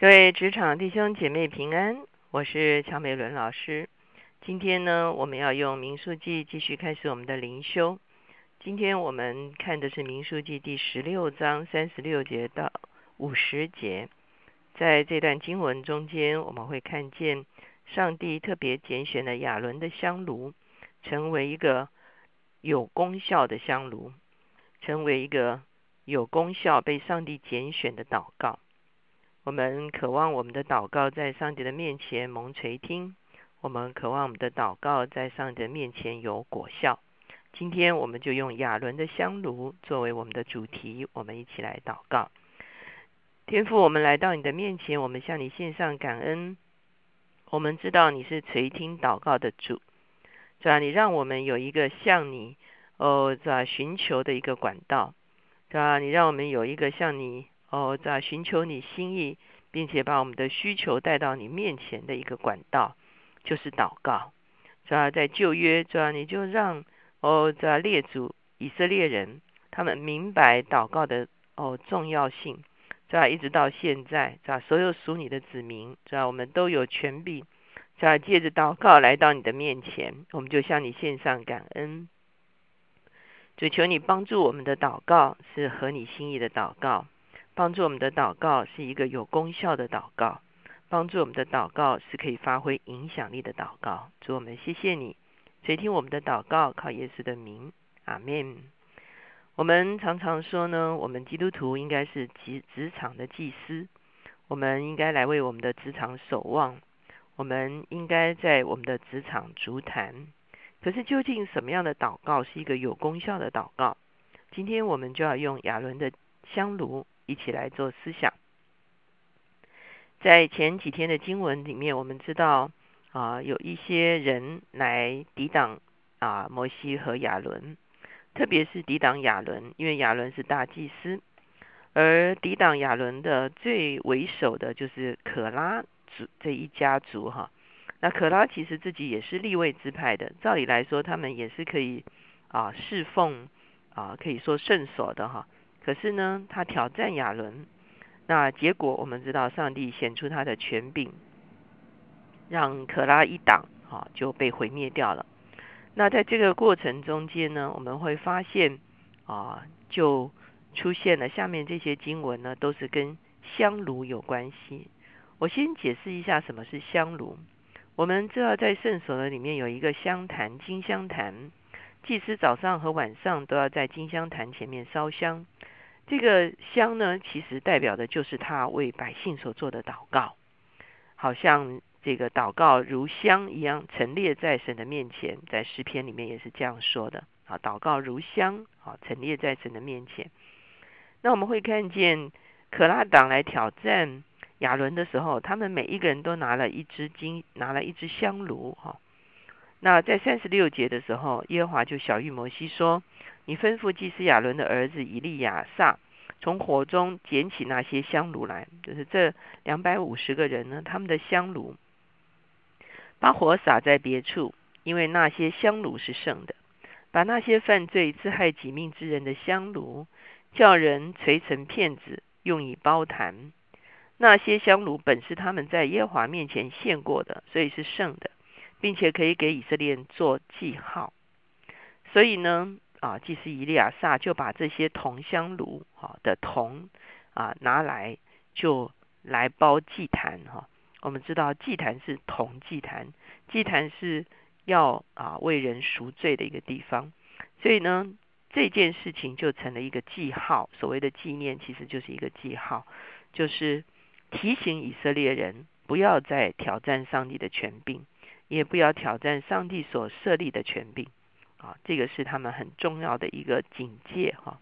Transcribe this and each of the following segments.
各位职场弟兄姐妹平安，我是乔美伦老师。今天呢，我们要用民数记继续开始我们的灵修。今天我们看的是民数记第十六章三十六节到五十节。在这段经文中间，我们会看见上帝特别拣选了亚伦的香炉，成为一个有功效的香炉，成为一个有功效被上帝拣选的祷告。我们渴望我们的祷告在上帝的面前蒙垂听，我们渴望我们的祷告在上帝的面前有果效。今天我们就用亚伦的香炉作为我们的主题，我们一起来祷告。天父，我们来到你的面前，我们向你献上感恩。我们知道你是垂听祷告的主，是吧？你让我们有一个向你哦在寻求的一个管道，是吧？你让我们有一个向你。哦，在寻求你心意，并且把我们的需求带到你面前的一个管道，就是祷告。主要在旧约，主要你就让哦，在列祖以色列人，他们明白祷告的哦重要性。主要一直到现在，主要所有属你的子民，主要我们都有权柄，主要借着祷告来到你的面前，我们就向你献上感恩。主求你帮助我们的祷告是合你心意的祷告。帮助我们的祷告是一个有功效的祷告，帮助我们的祷告是可以发挥影响力的祷告。主我们谢谢你，垂听我们的祷告，靠耶稣的名，阿门。我们常常说呢，我们基督徒应该是职职场的祭司，我们应该来为我们的职场守望，我们应该在我们的职场足坛。可是究竟什么样的祷告是一个有功效的祷告？今天我们就要用亚伦的香炉。一起来做思想。在前几天的经文里面，我们知道啊，有一些人来抵挡啊摩西和亚伦，特别是抵挡亚伦，因为亚伦是大祭司，而抵挡亚伦的最为首的就是可拉族这一家族哈。那可拉其实自己也是立位支派的，照理来说，他们也是可以啊侍奉啊，可以说圣所的哈。可是呢，他挑战亚伦，那结果我们知道，上帝显出他的权柄，让可拉一党啊就被毁灭掉了。那在这个过程中间呢，我们会发现啊，就出现了下面这些经文呢，都是跟香炉有关系。我先解释一下什么是香炉。我们知道在圣所的里面有一个香坛，金香坛。祭司早上和晚上都要在金香坛前面烧香，这个香呢，其实代表的就是他为百姓所做的祷告，好像这个祷告如香一样陈列在神的面前，在诗篇里面也是这样说的啊，祷告如香啊，陈列在神的面前。那我们会看见可拉党来挑战亚伦的时候，他们每一个人都拿了一支金，拿了一支香炉哈。那在三十六节的时候，耶和华就小谕摩西说：“你吩咐祭司亚伦的儿子以利亚撒，从火中捡起那些香炉来，就是这两百五十个人呢，他们的香炉，把火撒在别处，因为那些香炉是圣的。把那些犯罪自害己命之人的香炉，叫人锤成片子，用以包坛。那些香炉本是他们在耶和华面前献过的，所以是圣的。”并且可以给以色列人做记号，所以呢，啊，祭司以利亚撒就把这些铜香炉哈的铜啊拿来，就来包祭坛哈。我们知道祭坛是铜祭坛，祭坛是要啊为人赎罪的一个地方，所以呢，这件事情就成了一个记号。所谓的纪念，其实就是一个记号，就是提醒以色列人不要再挑战上帝的权柄。也不要挑战上帝所设立的权柄，啊，这个是他们很重要的一个警戒哈。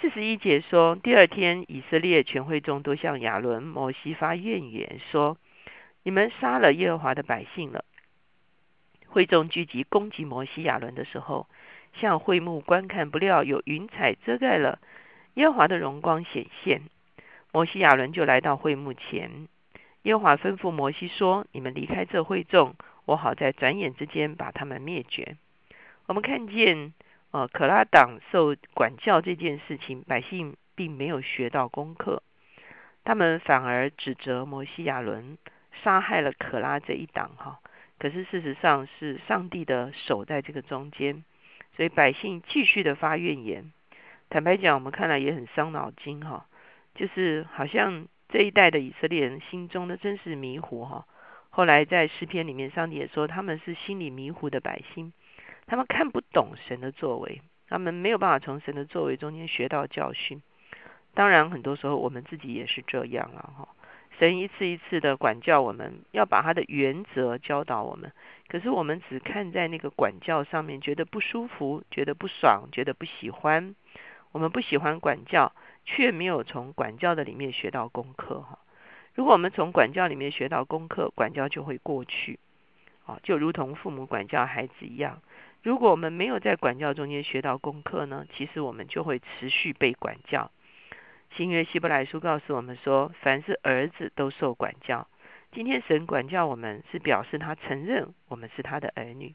四十一节说，第二天以色列全会众都向亚伦、摩西发怨言，说：你们杀了耶和华的百姓了。会众聚集攻击摩西、亚伦的时候，向会幕观看，不料有云彩遮盖了耶和华的荣光显现，摩西、亚伦就来到会幕前。耶和华吩咐摩西说：你们离开这会众。我好在转眼之间把他们灭绝。我们看见，呃，可拉党受管教这件事情，百姓并没有学到功课。他们反而指责摩西亚伦杀害了可拉这一党哈。可是事实上是上帝的手在这个中间，所以百姓继续的发怨言。坦白讲，我们看来也很伤脑筋哈，就是好像这一代的以色列人心中呢真是迷糊哈。后来在诗篇里面，上帝也说他们是心里迷糊的百姓，他们看不懂神的作为，他们没有办法从神的作为中间学到教训。当然，很多时候我们自己也是这样了哈。神一次一次的管教我们，要把他的原则教导我们，可是我们只看在那个管教上面，觉得不舒服，觉得不爽，觉得不喜欢。我们不喜欢管教，却没有从管教的里面学到功课哈。如果我们从管教里面学到功课，管教就会过去，啊，就如同父母管教孩子一样。如果我们没有在管教中间学到功课呢，其实我们就会持续被管教。新约希伯来书告诉我们说，凡是儿子都受管教。今天神管教我们，是表示他承认我们是他的儿女，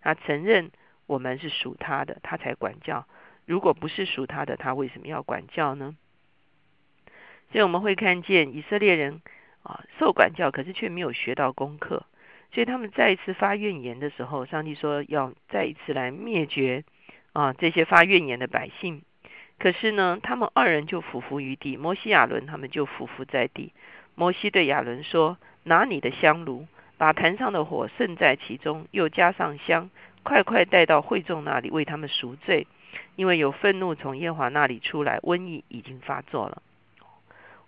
他承认我们是属他的，他才管教。如果不是属他的，他为什么要管教呢？所以我们会看见以色列人啊受管教，可是却没有学到功课，所以他们再一次发怨言的时候，上帝说要再一次来灭绝啊这些发怨言的百姓。可是呢，他们二人就俯伏于地，摩西亚伦他们就俯伏在地。摩西对亚伦说：“拿你的香炉，把坛上的火盛在其中，又加上香，快快带到会众那里，为他们赎罪，因为有愤怒从耶华那里出来，瘟疫已经发作了。”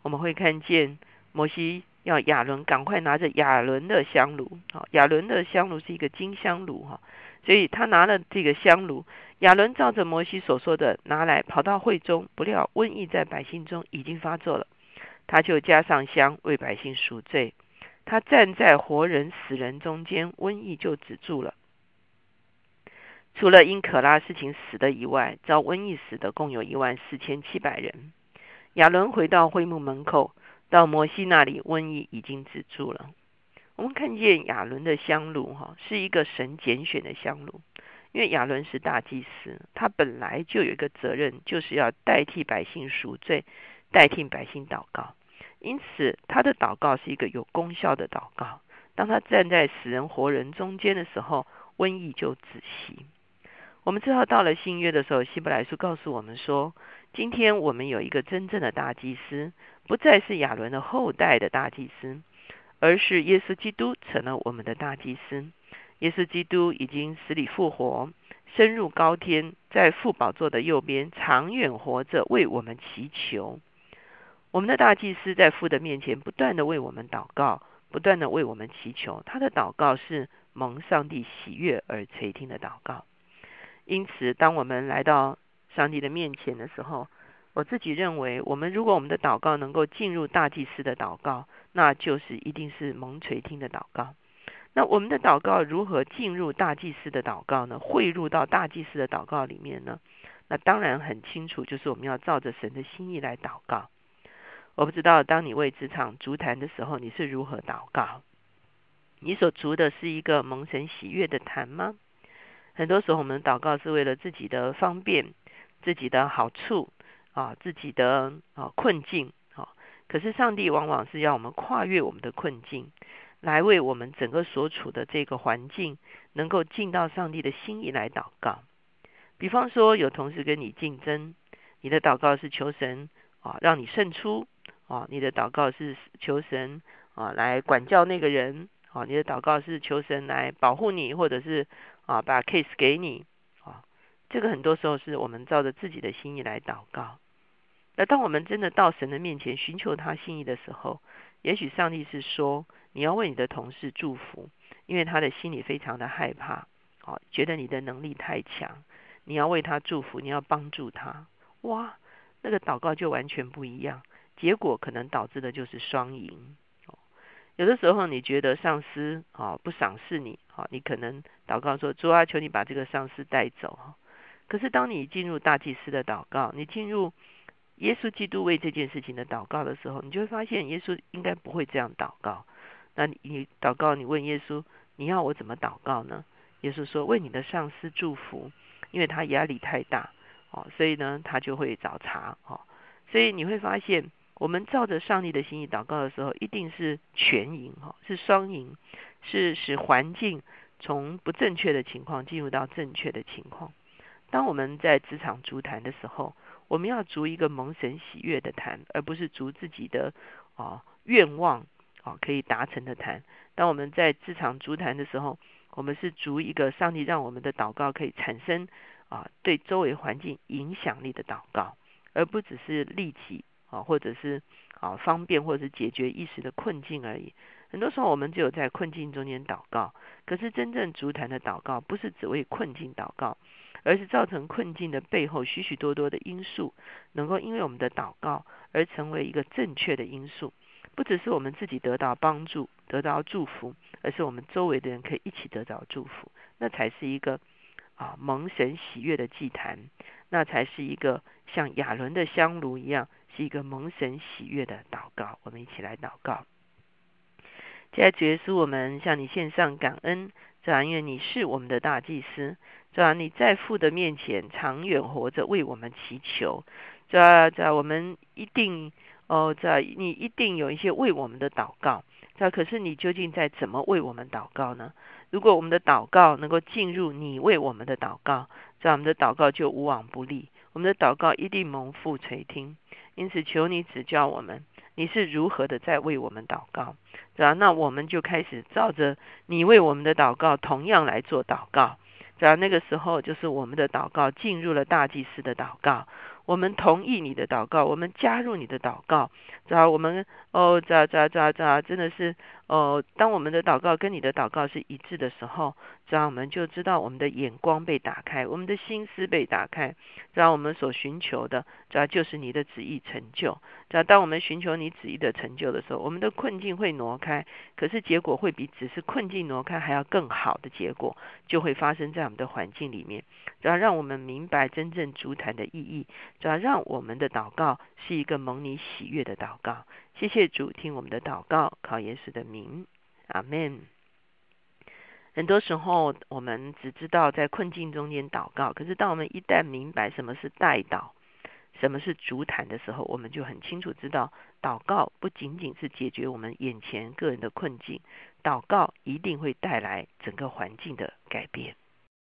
我们会看见摩西要亚伦赶快拿着亚伦的香炉，好，亚伦的香炉是一个金香炉哈，所以他拿了这个香炉，亚伦照着摩西所说的拿来，跑到会中，不料瘟疫在百姓中已经发作了，他就加上香为百姓赎罪，他站在活人死人中间，瘟疫就止住了。除了因可拉事情死的以外，遭瘟疫死的共有一万四千七百人。亚伦回到会幕门口，到摩西那里，瘟疫已经止住了。我们看见亚伦的香炉，哈，是一个神拣选的香炉，因为亚伦是大祭司，他本来就有一个责任，就是要代替百姓赎罪，代替百姓祷告。因此，他的祷告是一个有功效的祷告。当他站在死人活人中间的时候，瘟疫就止息。我们知道，到了新约的时候，希伯来书告诉我们说。今天我们有一个真正的大祭司，不再是亚伦的后代的大祭司，而是耶稣基督成了我们的大祭司。耶稣基督已经死里复活，升入高天，在父宝座的右边，长远活着，为我们祈求。我们的大祭司在父的面前不断的为我们祷告，不断的为我们祈求。他的祷告是蒙上帝喜悦而垂听的祷告。因此，当我们来到上帝的面前的时候，我自己认为，我们如果我们的祷告能够进入大祭司的祷告，那就是一定是蒙垂听的祷告。那我们的祷告如何进入大祭司的祷告呢？汇入到大祭司的祷告里面呢？那当然很清楚，就是我们要照着神的心意来祷告。我不知道，当你为职场足坛的时候，你是如何祷告？你所足的是一个蒙神喜悦的坛吗？很多时候，我们祷告是为了自己的方便。自己的好处啊，自己的啊困境啊，可是上帝往往是要我们跨越我们的困境，来为我们整个所处的这个环境，能够进到上帝的心意来祷告。比方说，有同事跟你竞争，你的祷告是求神啊让你胜出啊，你的祷告是求神啊来管教那个人啊，你的祷告是求神来保护你，或者是啊把 case 给你啊。这个很多时候是我们照着自己的心意来祷告。那当我们真的到神的面前寻求他心意的时候，也许上帝是说你要为你的同事祝福，因为他的心里非常的害怕，啊，觉得你的能力太强，你要为他祝福，你要帮助他。哇，那个祷告就完全不一样，结果可能导致的就是双赢。有的时候你觉得上司啊不赏识你，好，你可能祷告说主啊，求你把这个上司带走。可是，当你进入大祭司的祷告，你进入耶稣基督为这件事情的祷告的时候，你就会发现，耶稣应该不会这样祷告。那你祷告，你问耶稣，你要我怎么祷告呢？耶稣说：为你的上司祝福，因为他压力太大哦，所以呢，他就会找茬哦。所以你会发现，我们照着上帝的心意祷告的时候，一定是全赢哈，是双赢，是使环境从不正确的情况进入到正确的情况。当我们在职场足坛的时候，我们要逐一个蒙神喜悦的谈，而不是逐自己的啊愿望啊可以达成的谈。当我们在职场足坛的时候，我们是逐一个上帝让我们的祷告可以产生啊对周围环境影响力的祷告，而不只是利己啊或者是啊方便或者是解决一时的困境而已。很多时候我们只有在困境中间祷告，可是真正足坛的祷告不是只为困境祷告。而是造成困境的背后许许多多的因素，能够因为我们的祷告而成为一个正确的因素。不只是我们自己得到帮助、得到祝福，而是我们周围的人可以一起得到祝福，那才是一个啊蒙神喜悦的祭坛，那才是一个像亚伦的香炉一样，是一个蒙神喜悦的祷告。我们一起来祷告。现在主耶稣，我们向你献上感恩，这样因为你是我们的大祭司。是吧？你在父的面前长远活着，为我们祈求。这这，我们一定哦，这你一定有一些为我们的祷告。这可是你究竟在怎么为我们祷告呢？如果我们的祷告能够进入你为我们的祷告，这样我们的祷告就无往不利。我们的祷告一定蒙父垂听。因此，求你指教我们，你是如何的在为我们祷告？是吧？那我们就开始照着你为我们的祷告，同样来做祷告。只要那个时候，就是我们的祷告进入了大祭司的祷告。我们同意你的祷告，我们加入你的祷告。只要我们哦，这这这这，真的是哦，当我们的祷告跟你的祷告是一致的时候，这样我们就知道我们的眼光被打开，我们的心思被打开。这样我们所寻求的，这样就是你的旨意成就。这样当我们寻求你旨意的成就的时候，我们的困境会挪开，可是结果会比只是困境挪开还要更好的结果，就会发生在我们的环境里面。只要让我们明白真正主坛的意义。只要让我们的祷告是一个蒙你喜悦的祷告。谢谢主，听我们的祷告，靠耶稣的名，阿门。很多时候我们只知道在困境中间祷告，可是当我们一旦明白什么是代祷，什么是主坛的时候，我们就很清楚知道，祷告不仅仅是解决我们眼前个人的困境，祷告一定会带来整个环境的改变。